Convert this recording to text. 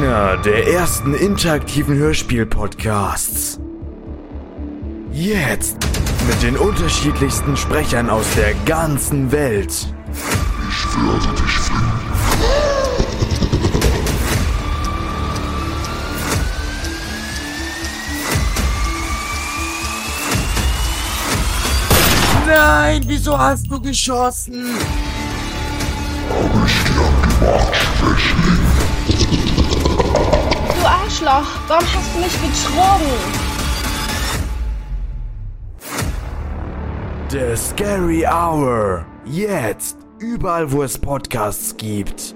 Einer der ersten interaktiven Hörspiel-Podcasts. Jetzt mit den unterschiedlichsten Sprechern aus der ganzen Welt. Ich werde dich finden. Nein, wieso hast du geschossen? Arschloch, warum hast du mich betrogen? The Scary Hour. Jetzt. Überall, wo es Podcasts gibt.